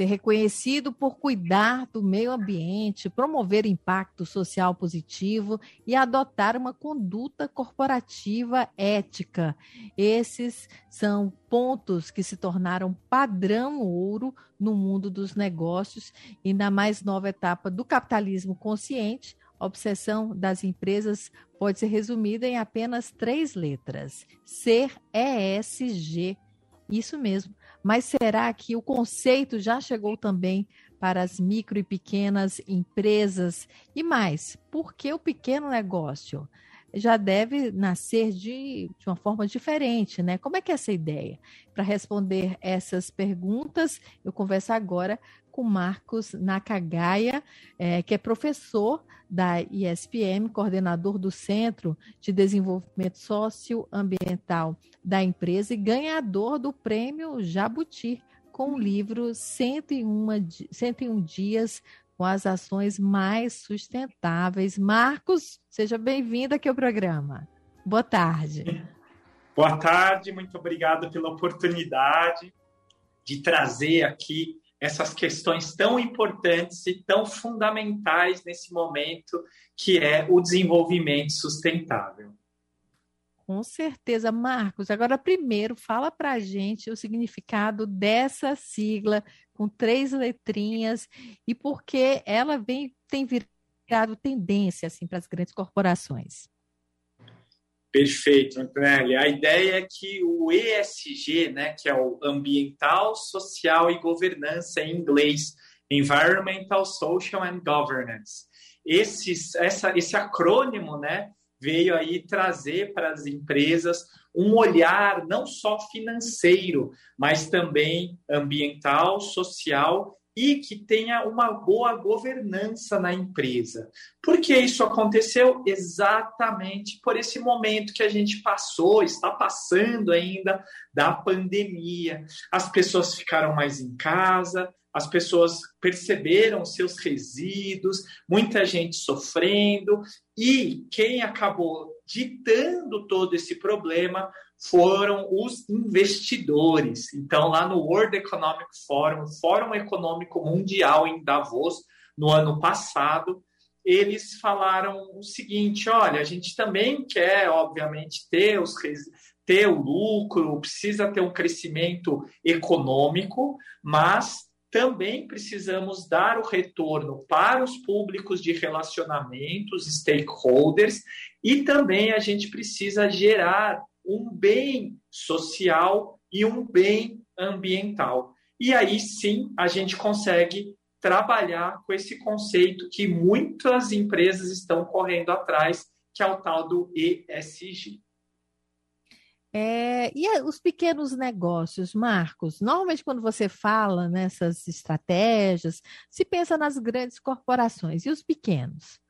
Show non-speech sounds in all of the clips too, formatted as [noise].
ser reconhecido por cuidar do meio ambiente, promover impacto social positivo e adotar uma conduta corporativa ética. Esses são pontos que se tornaram padrão ouro no mundo dos negócios e na mais nova etapa do capitalismo consciente. A obsessão das empresas pode ser resumida em apenas três letras: ser ESG. Isso mesmo. Mas será que o conceito já chegou também para as micro e pequenas empresas? E mais, por que o pequeno negócio? Já deve nascer de, de uma forma diferente, né? Como é que é essa ideia? Para responder essas perguntas, eu converso agora Marcos Nakagaia, é, que é professor da ISPM, coordenador do Centro de Desenvolvimento Socioambiental da empresa e ganhador do prêmio Jabuti com o livro 101, 101 Dias com as Ações Mais Sustentáveis. Marcos, seja bem-vindo aqui ao programa. Boa tarde. Boa tarde, muito obrigado pela oportunidade de trazer aqui essas questões tão importantes e tão fundamentais nesse momento que é o desenvolvimento sustentável. Com certeza, Marcos. Agora, primeiro, fala para a gente o significado dessa sigla com três letrinhas e por que ela vem, tem virado tendência assim, para as grandes corporações. Perfeito, Antonelli. A ideia é que o ESG, né, que é o Ambiental, Social e Governança em inglês, Environmental, Social and Governance, esse, essa, esse acrônimo né, veio aí trazer para as empresas um olhar não só financeiro, mas também ambiental, social e que tenha uma boa governança na empresa. Por que isso aconteceu? Exatamente por esse momento que a gente passou, está passando ainda da pandemia. As pessoas ficaram mais em casa, as pessoas perceberam seus resíduos, muita gente sofrendo, e quem acabou ditando todo esse problema foram os investidores. Então, lá no World Economic Forum, Fórum Econômico Mundial em Davos, no ano passado, eles falaram o seguinte: olha, a gente também quer, obviamente, ter, os, ter o lucro, precisa ter um crescimento econômico, mas também precisamos dar o retorno para os públicos de relacionamentos, stakeholders, e também a gente precisa gerar um bem social e um bem ambiental. E aí sim a gente consegue trabalhar com esse conceito que muitas empresas estão correndo atrás, que é o tal do ESG. É, e os pequenos negócios, Marcos? Normalmente, quando você fala nessas estratégias, se pensa nas grandes corporações. E os pequenos?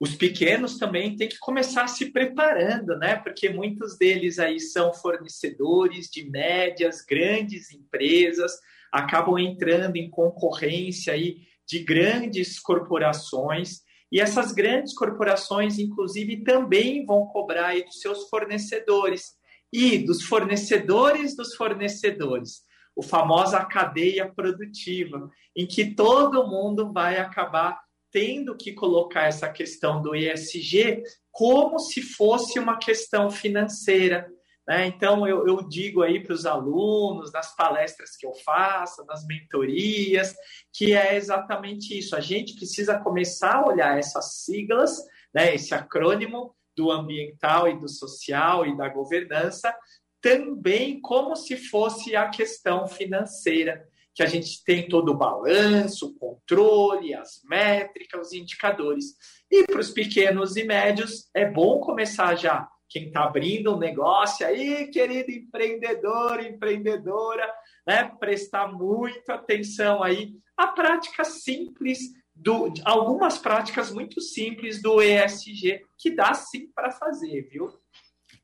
Os pequenos também têm que começar se preparando, né? Porque muitos deles aí são fornecedores de médias, grandes empresas, acabam entrando em concorrência aí de grandes corporações. E essas grandes corporações, inclusive, também vão cobrar aí dos seus fornecedores e dos fornecedores dos fornecedores, o famosa cadeia produtiva, em que todo mundo vai acabar tendo que colocar essa questão do ESG como se fosse uma questão financeira. Né? Então, eu, eu digo aí para os alunos, nas palestras que eu faço, nas mentorias, que é exatamente isso. A gente precisa começar a olhar essas siglas, né, esse acrônimo do ambiental e do social e da governança, também como se fosse a questão financeira que a gente tem todo o balanço, o controle, as métricas, os indicadores. E para os pequenos e médios, é bom começar já. Quem está abrindo um negócio aí, querido empreendedor, empreendedora, né, prestar muita atenção aí a práticas simples do, algumas práticas muito simples do ESG que dá sim para fazer, viu?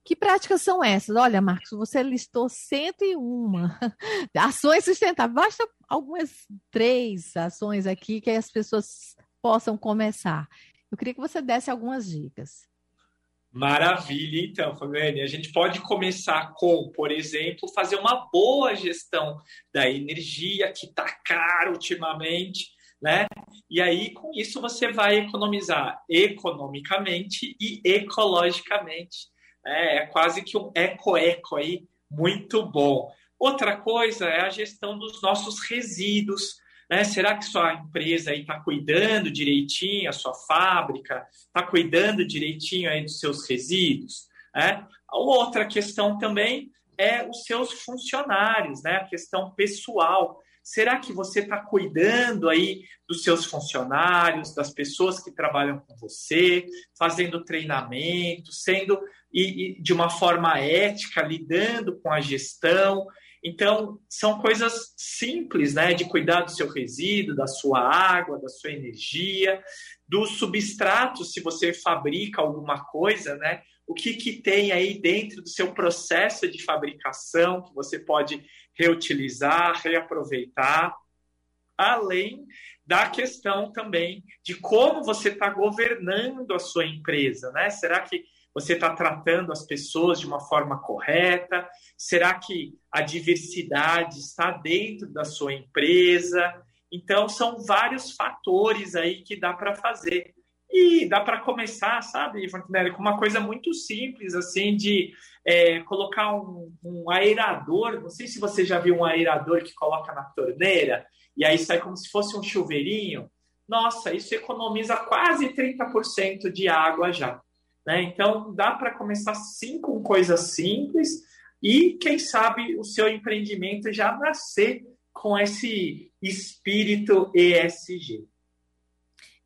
Que práticas são essas? Olha, Marcos, você listou 101 [laughs] ações sustentáveis. Basta algumas três ações aqui que as pessoas possam começar. Eu queria que você desse algumas dicas. Maravilha, então, Fabiane. A gente pode começar com, por exemplo, fazer uma boa gestão da energia, que está caro ultimamente, né? E aí, com isso, você vai economizar economicamente e ecologicamente. É, é quase que um eco-eco aí, muito bom. Outra coisa é a gestão dos nossos resíduos. Né? Será que sua empresa está cuidando direitinho, a sua fábrica está cuidando direitinho aí dos seus resíduos? Né? Outra questão também é os seus funcionários, né? a questão pessoal. Será que você está cuidando aí dos seus funcionários, das pessoas que trabalham com você, fazendo treinamento, sendo e, e de uma forma ética, lidando com a gestão? Então, são coisas simples, né? De cuidar do seu resíduo, da sua água, da sua energia, do substrato, se você fabrica alguma coisa, né? O que, que tem aí dentro do seu processo de fabricação que você pode reutilizar, reaproveitar, além da questão também de como você está governando a sua empresa, né? Será que você está tratando as pessoas de uma forma correta? Será que a diversidade está dentro da sua empresa? Então, são vários fatores aí que dá para fazer. E dá para começar, sabe, Fontenelle, com uma coisa muito simples, assim, de é, colocar um, um aerador. Não sei se você já viu um aerador que coloca na torneira e aí sai como se fosse um chuveirinho. Nossa, isso economiza quase 30% de água já. Né? Então, dá para começar sim com coisas simples e, quem sabe, o seu empreendimento já nascer com esse espírito ESG.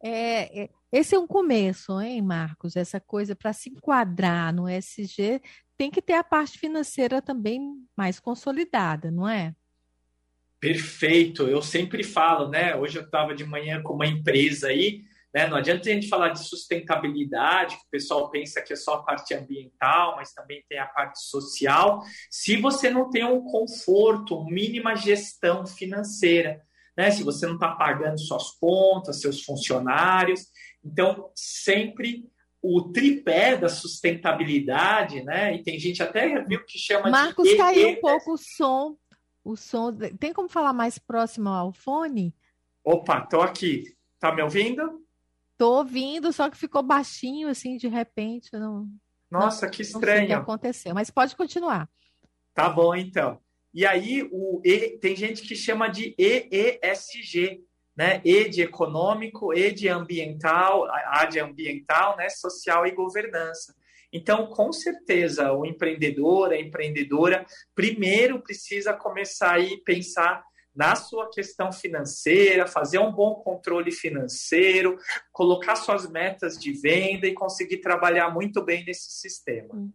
É, é, esse é um começo, hein, Marcos? Essa coisa para se enquadrar no ESG tem que ter a parte financeira também mais consolidada, não é? Perfeito. Eu sempre falo, né? Hoje eu estava de manhã com uma empresa aí né? Não adianta a gente falar de sustentabilidade, que o pessoal pensa que é só a parte ambiental, mas também tem a parte social, se você não tem um conforto, mínima gestão financeira. Né? Se você não está pagando suas contas, seus funcionários. Então, sempre o tripé da sustentabilidade, né? E tem gente até viu que chama Marcos, de. Marcos, caiu um pouco o som. O som. Tem como falar mais próximo ao fone? Opa, estou aqui. Tá me ouvindo? Tô ouvindo, só que ficou baixinho, assim, de repente. Não, Nossa, não, que estranho. Não sei o que aconteceu, mas pode continuar. Tá bom, então. E aí, o e, tem gente que chama de EESG, né? E de econômico, E de ambiental, A de ambiental, né? Social e governança. Então, com certeza, o empreendedor, a empreendedora, primeiro precisa começar a pensar na sua questão financeira, fazer um bom controle financeiro, colocar suas metas de venda e conseguir trabalhar muito bem nesse sistema. Hum.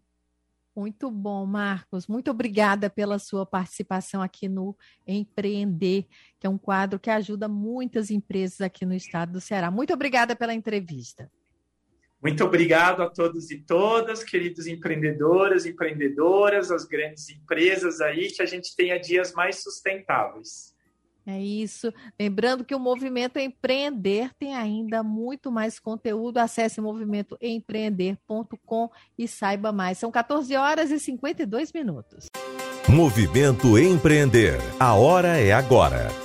Muito bom, Marcos. Muito obrigada pela sua participação aqui no Empreender, que é um quadro que ajuda muitas empresas aqui no estado do Ceará. Muito obrigada pela entrevista. Muito obrigado a todos e todas, queridos empreendedores, empreendedoras, as grandes empresas aí, que a gente tenha dias mais sustentáveis. É isso. Lembrando que o Movimento Empreender tem ainda muito mais conteúdo. Acesse movimentoempreender.com e saiba mais. São 14 horas e 52 minutos. Movimento Empreender. A hora é agora.